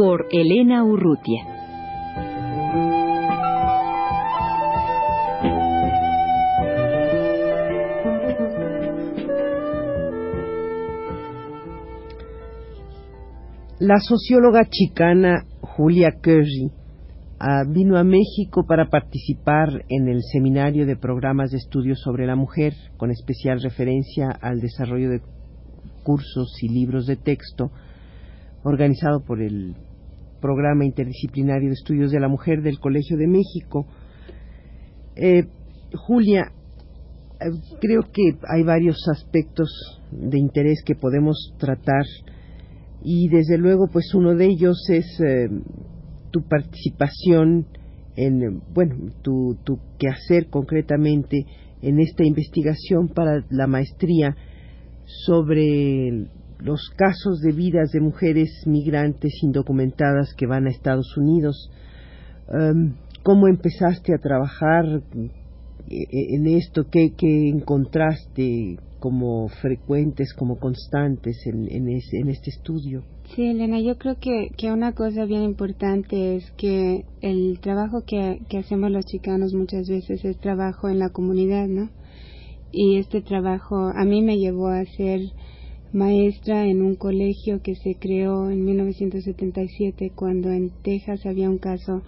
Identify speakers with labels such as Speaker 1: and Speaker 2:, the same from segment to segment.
Speaker 1: Por Elena Urrutia.
Speaker 2: La socióloga chicana Julia Curry Ah, vino a México para participar en el seminario de programas de estudios sobre la mujer, con especial referencia al desarrollo de cursos y libros de texto organizado por el Programa Interdisciplinario de Estudios de la Mujer del Colegio de México. Eh, Julia, eh, creo que hay varios aspectos de interés que podemos tratar y desde luego pues uno de ellos es eh, tu participación en, bueno, tu, tu quehacer concretamente en esta investigación para la maestría sobre los casos de vidas de mujeres migrantes indocumentadas que van a Estados Unidos. Um, ¿Cómo empezaste a trabajar eh, en esto? ¿Qué, qué encontraste como frecuentes, como constantes en, en, este estudio?
Speaker 3: Sí, Elena, yo creo que, que una cosa bien importante es que el trabajo que, que hacemos los chicanos muchas veces es trabajo en la comunidad, ¿no? Y este trabajo a mí me llevó a ser maestra en un colegio que se creó en 1977 cuando en Texas había un caso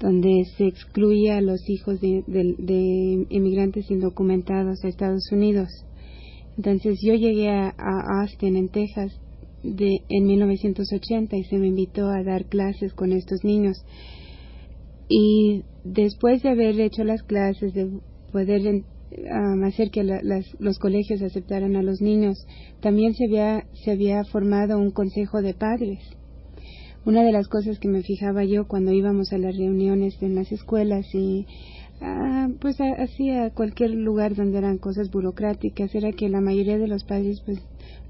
Speaker 3: donde se excluía a los hijos de, inmigrantes indocumentados a Estados Unidos. Entonces yo llegué a, a Austin, en Texas, de, en 1980 y se me invitó a dar clases con estos niños. Y después de haber hecho las clases, de poder hacer que los colegios aceptaran a los niños, también se había, se había formado un consejo de padres. Una de las cosas que me fijaba yo cuando íbamos a las reuniones en las escuelas y ah, pues así a cualquier lugar donde eran cosas burocráticas era que la mayoría de los padres pues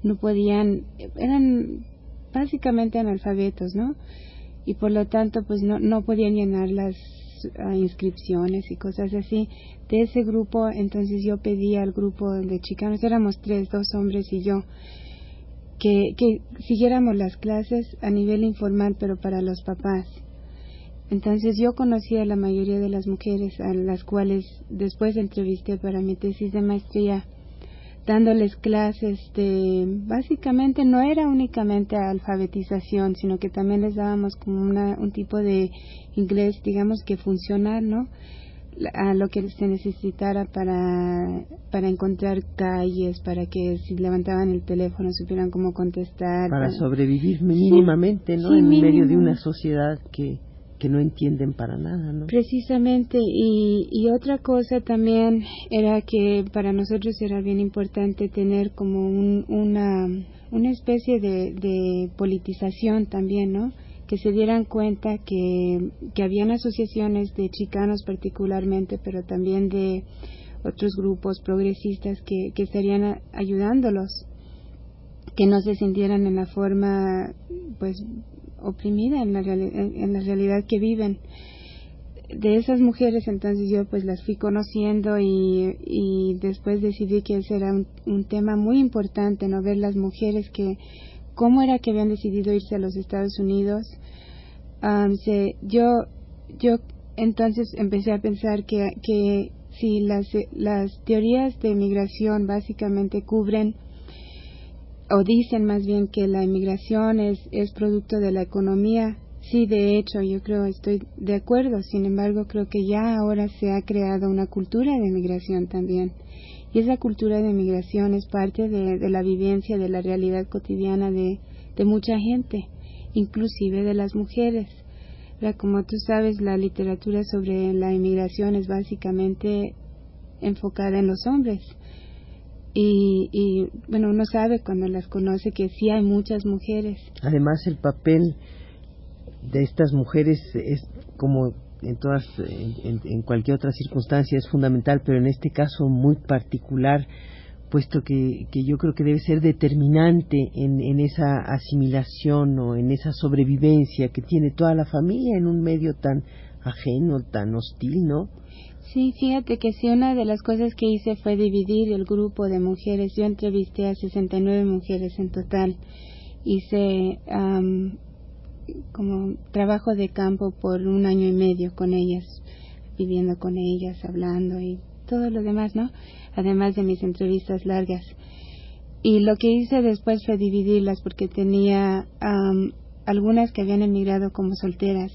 Speaker 3: no podían, eran básicamente analfabetos, ¿no? Y por lo tanto, pues no, no podían llenar las inscripciones y cosas así. De ese grupo, entonces yo pedí al grupo de chicanos, éramos tres, dos hombres y yo, que, que siguiéramos las clases a nivel informal, pero para los papás. Entonces yo conocí a la mayoría de las mujeres a las cuales después entrevisté para mi tesis de maestría dándoles clases de, básicamente no era únicamente alfabetización, sino que también les dábamos como una, un tipo de inglés, digamos que funcional, ¿no? a lo que se necesitara para, para encontrar calles, para que si levantaban el teléfono supieran cómo contestar.
Speaker 2: Para, sobrevivir mínimamente, ¿no? en medio de una sociedad que que no entienden para nada, ¿no?
Speaker 3: Precisamente, y, y otra cosa también era que para nosotros era bien importante tener como un, una, una especie de, de politización también, ¿no? Que se dieran cuenta que, que habían asociaciones de chicanos particularmente, pero también de otros grupos progresistas que, que estarían ayudándolos que no se sintieran en la forma pues oprimida en la, en la realidad que viven. De esas mujeres entonces yo pues las fui conociendo y, y después decidí que ese era un, tema muy importante no ver las mujeres que cómo era que habían decidido irse a los Estados Unidos. Se, yo yo entonces empecé a pensar que, que si las, las teorías de migración básicamente cubren o dicen más bien que la inmigración es, es producto de la economía. Sí, de hecho, yo creo, estoy de acuerdo. Sin embargo, creo que ya ahora se ha creado una cultura de migración también. Y esa cultura de migración es parte de, la vivencia, de la realidad cotidiana de, mucha gente, inclusive de las mujeres. Como tú sabes, la literatura sobre la inmigración es básicamente enfocada en los hombres y, y bueno, uno sabe cuando las conoce que sí hay muchas mujeres.
Speaker 2: Además, el papel de estas mujeres es como en todas en, cualquier otra circunstancia es fundamental pero en este caso muy particular puesto que, que yo creo que debe ser determinante en, en, esa asimilación o en esa sobrevivencia que tiene toda la familia en un medio tan ajeno, tan hostil, ¿no?
Speaker 3: Sí, fíjate que sí, una de las cosas que hice fue dividir el grupo de mujeres. Yo entrevisté a 69 mujeres en total. Hice como trabajo de campo por un año y medio con ellas, viviendo con ellas, hablando y todo lo demás, ¿no? Además de mis entrevistas largas. Y lo que hice después fue dividirlas porque tenía algunas que habían emigrado como solteras,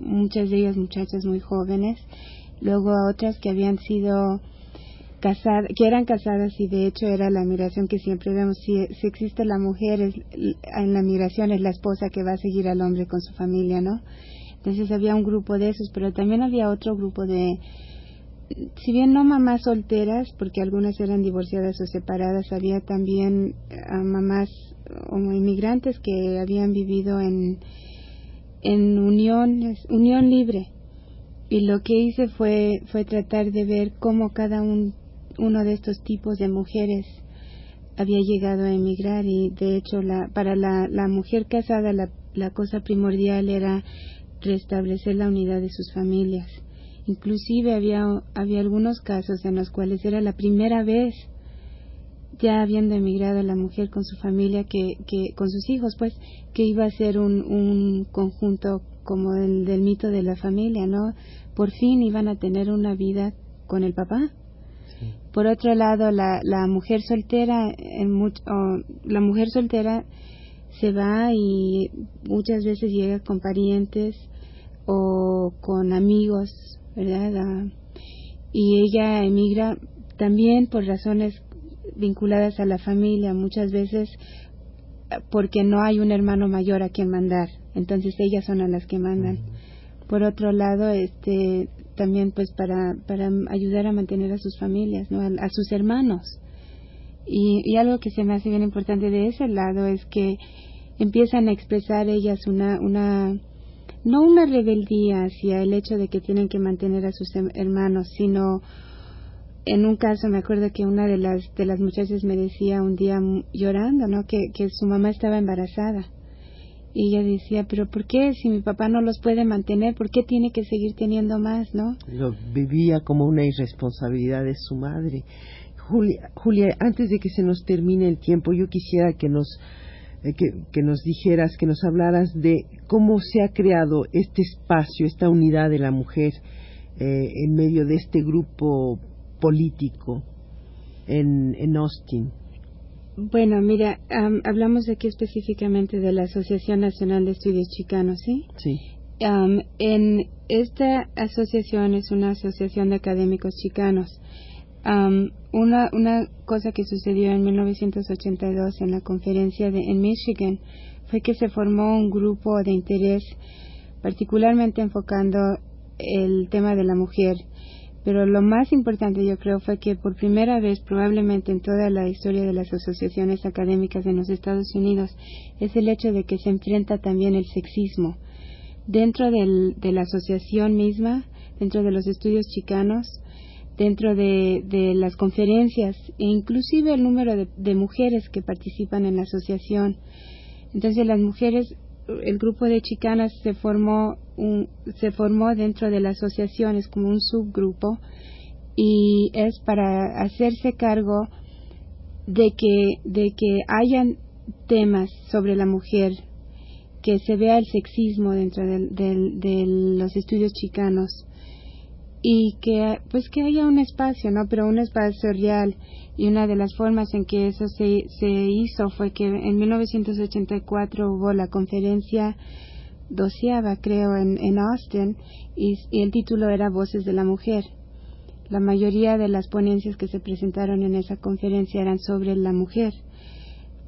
Speaker 3: muchas de ellas muchachas muy jóvenes, luego a otras que habían sido casadas, que eran casadas y de hecho era la migración que siempre vemos, si, si existe la mujer es, en la migración es la esposa que va a seguir al hombre con su familia, ¿no? Entonces había un grupo de esos, pero también había otro grupo de, si bien no mamás solteras, porque algunas eran divorciadas o separadas, había también ah, mamás o inmigrantes que habían vivido en, en unión, unión libre. Y lo que hice fue, fue tratar de ver cómo cada un, uno de estos tipos de mujeres había llegado a emigrar y de hecho la, para la, la mujer casada la, la cosa primordial era restablecer la unidad de sus familias. Inclusive había, había algunos casos en los cuales era la primera vez ya habiendo emigrado la mujer con su familia que, que con sus hijos pues que iba a ser un, un conjunto como el del mito de la familia no por fin iban a tener una vida con el papá. Por otro lado, la, la mujer soltera, en la mujer soltera se va y muchas veces llega con parientes o con amigos, ¿verdad? Ah, y ella emigra también por razones vinculadas a la familia, muchas veces ah, porque no hay un hermano mayor a quien mandar, entonces ellas son a las que mandan. Por otro lado, este también pues para, para ayudar a mantener a sus familias, ¿no? a, sus hermanos. Y, y, algo que se me hace bien importante de ese lado es que empiezan a expresar ellas una, una, no una rebeldía hacia el hecho de que tienen que mantener a sus hermanos, sino en un caso me acuerdo que una de las, de las muchachas me decía un día llorando, ¿no? Que, que su mamá estaba embarazada y ella decía, pero ¿por qué si mi papá no los puede mantener? ¿Por qué tiene que seguir teniendo más, no?
Speaker 2: Lo vivía como una irresponsabilidad de su madre. Julia, Julia, antes de que se nos termine el tiempo, yo quisiera que nos eh, que, que, nos dijeras, que nos hablaras de cómo se ha creado este espacio, esta unidad de la mujer eh, en medio de este grupo político en, en Austin.
Speaker 3: Bueno, mira, hablamos aquí específicamente de la Asociación Nacional de Estudios Chicanos, ¿sí?
Speaker 2: Sí.
Speaker 3: en esta asociación es una asociación de académicos chicanos. una, una cosa que sucedió en 1982 en la conferencia de, en Michigan fue que se formó un grupo de interés particularmente enfocando el tema de la mujer pero lo más importante yo creo fue que por primera vez probablemente en toda la historia de las asociaciones académicas en los Estados Unidos es el hecho de que se enfrenta también el sexismo. Dentro de la asociación misma, dentro de los estudios chicanos, dentro de, de las conferencias e inclusive el número de, de mujeres que participan en la asociación. Entonces las mujeres el grupo de chicanas se formó se formó dentro de la asociación es como un subgrupo y es para hacerse cargo de que de que hayan temas sobre la mujer que se vea el sexismo dentro de los estudios chicanos y que pues que haya un espacio no pero un espacio real. Y una de las formas en que eso se, se hizo fue que en 1984 hubo la conferencia doceava creo en, en Austin y, el título era Voces de la Mujer. La mayoría de las ponencias que se presentaron en esa conferencia eran sobre la mujer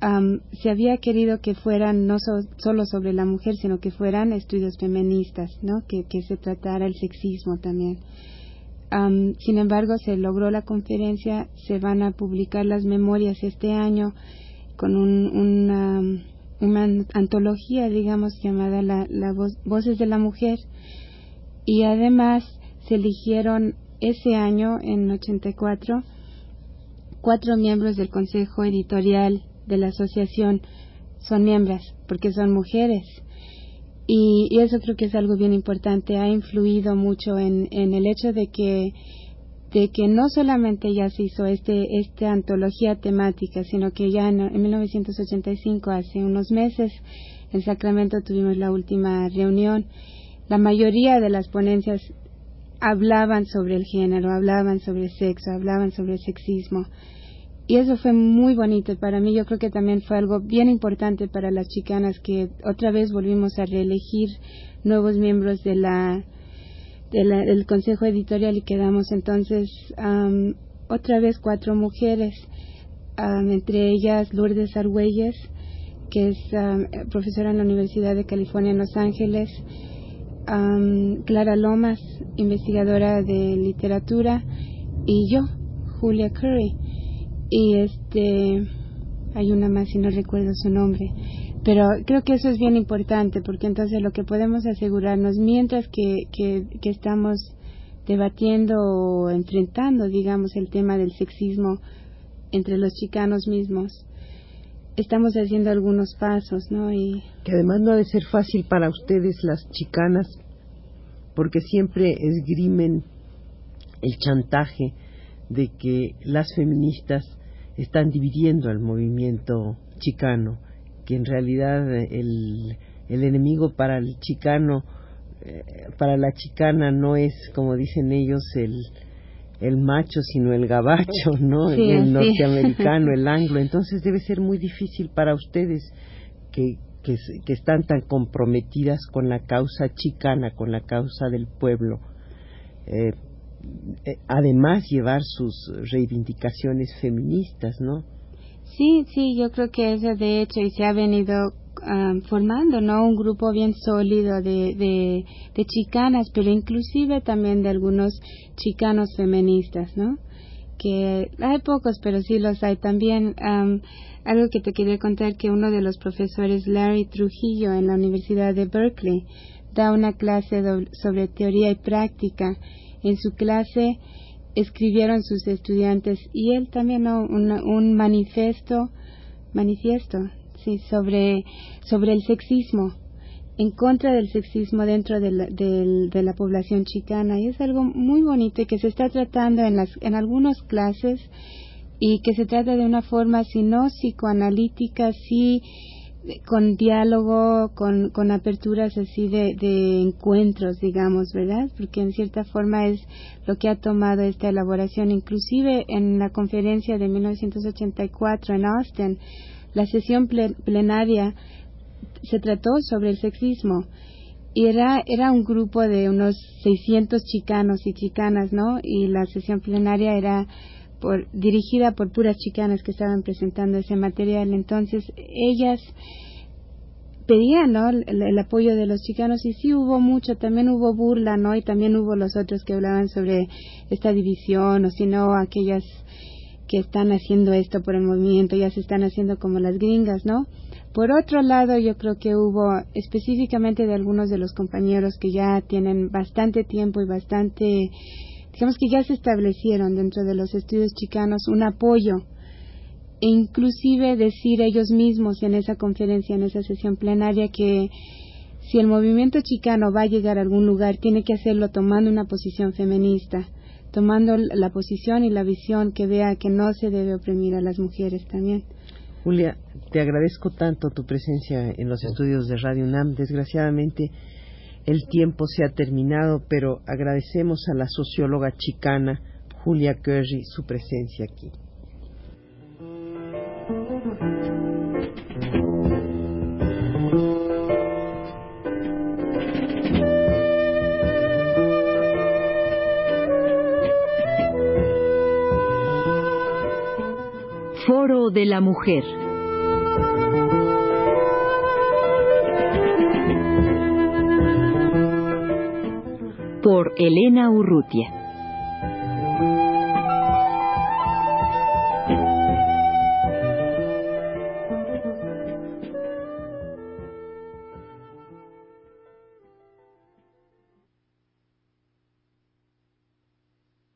Speaker 3: se había querido que fueran no solo sobre la mujer, sino que fueran estudios feministas, ¿no? Que, se tratara el sexismo también. sin embargo, se logró la conferencia, se van a publicar las memorias este año con una, antología, digamos, llamada la, Voces de la Mujer. Y además se eligieron ese año, en 84, cuatro miembros del consejo editorial de la asociación son miembros, porque son mujeres. Y, eso creo que es algo bien importante, ha influido mucho en, el hecho de que de que no solamente ya se hizo este, esta antología temática, sino que ya en, en 1985, hace unos meses, en Sacramento tuvimos la última reunión. La mayoría de las ponencias hablaban sobre el género, hablaban sobre sexo, hablaban sobre sexismo. Y eso fue muy bonito. Para mí. Yo creo que también fue algo bien importante para las chicanas que otra vez volvimos a reelegir nuevos miembros de la, del consejo editorial y quedamos entonces otra vez cuatro mujeres, entre ellas Lourdes Argüelles, que es profesora en la Universidad de California en Los Ángeles, Clara Lomas, investigadora de literatura, y yo, Julia Curry y este hay una más y no recuerdo su nombre. Pero creo que eso es bien importante porque entonces lo que podemos asegurarnos mientras que, que, que estamos debatiendo o enfrentando digamos el tema del sexismo entre los chicanos mismos estamos haciendo algunos pasos no y
Speaker 2: que además no ha de ser fácil para ustedes las chicanas porque siempre esgrimen el chantaje de que las feministas están dividiendo al movimiento chicano, que en realidad el, el enemigo para el chicano, eh, para la chicana no es, como dicen ellos, el, el macho, sino el gabacho, ¿no? el norteamericano, el anglo. Entonces debe ser muy difícil para ustedes que, que, que, están tan comprometidas con la causa chicana, con la causa del pueblo. Eh, eh, además llevar sus reivindicaciones feministas, ¿no?
Speaker 3: Sí, sí, yo creo que eso de hecho y se ha venido formando, ¿no? Un grupo bien sólido de, de, de, chicanas, pero inclusive también de algunos chicanos feministas, ¿no? Que hay pocos, pero sí los hay. También algo que te quería contar que uno de los profesores, Larry Trujillo, en la Universidad de Berkeley, da una clase sobre teoría y práctica en su clase escribieron sus estudiantes y él también un, manifiesto manifiesto sí sobre sobre el sexismo en contra del sexismo dentro de la, de la población chicana. Y es algo muy bonito y que se está tratando en las en algunas clases y que se trata de una forma si no psicoanalítica sí con diálogo, con, con aperturas así de, encuentros, digamos, ¿verdad? Porque en cierta forma es lo que ha tomado esta elaboración. Inclusive en la conferencia de 1984 en Austin, la sesión plenaria se trató sobre el sexismo y era, era un grupo de unos 600 chicanos y chicanas, ¿no? Y la sesión plenaria era por, dirigida por puras chicanas que estaban presentando ese material. Entonces, ellas pedían ¿no? el, apoyo de los chicanos y sí hubo mucho, también hubo burla, ¿no? Y también hubo los otros que hablaban sobre esta división o si no, aquellas que están haciendo esto por el movimiento, ya se están haciendo como las gringas, ¿no? Por otro lado, yo creo que hubo específicamente de algunos de los compañeros que ya tienen bastante tiempo y bastante digamos que ya se establecieron dentro de los estudios chicanos un apoyo e inclusive decir ellos mismos en esa conferencia, en esa sesión plenaria que si el movimiento chicano va a llegar a algún lugar, tiene que hacerlo tomando una posición feminista, tomando la posición y la visión que vea que no se debe oprimir a las mujeres también.
Speaker 2: Julia, te agradezco tanto tu presencia en los estudios de Radio UNAM. Desgraciadamente, el tiempo se ha terminado, pero agradecemos a la socióloga chicana Julia Curry su presencia aquí.
Speaker 1: Foro de la Mujer. Por Elena Urrutia.